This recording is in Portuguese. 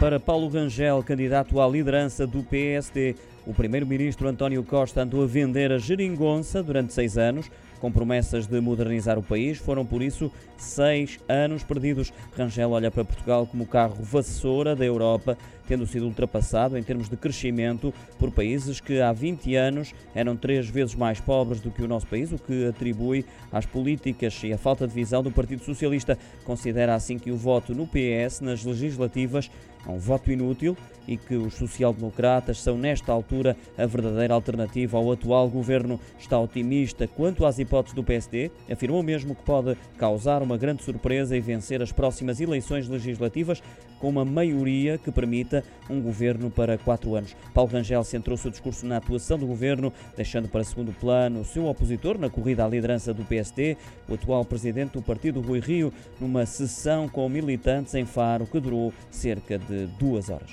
Para Paulo Rangel, candidato à liderança do PSD, o primeiro-ministro António Costa andou a vender a geringonça durante seis anos, com promessas de modernizar o país. Foram, por isso, seis anos perdidos. Rangel olha para Portugal como o carro vassoura da Europa, tendo sido ultrapassado em termos de crescimento por países que há 20 anos eram três vezes mais pobres do que o nosso país, o que atribui às políticas e à falta de visão do Partido Socialista. Considera assim que o voto no PS nas legislativas é um voto inútil e que os social-democratas são, nesta altura, a verdadeira alternativa ao atual governo. Está otimista quanto às hipóteses do PSD, afirmou mesmo que pode causar uma grande surpresa e vencer as próximas eleições legislativas com uma maioria que permita um governo para quatro anos. Paulo Rangel centrou seu discurso na atuação do governo, deixando para segundo plano o seu opositor na corrida à liderança do PSD, o atual presidente do partido, Rui Rio, numa sessão com militantes em Faro que durou cerca de duas horas.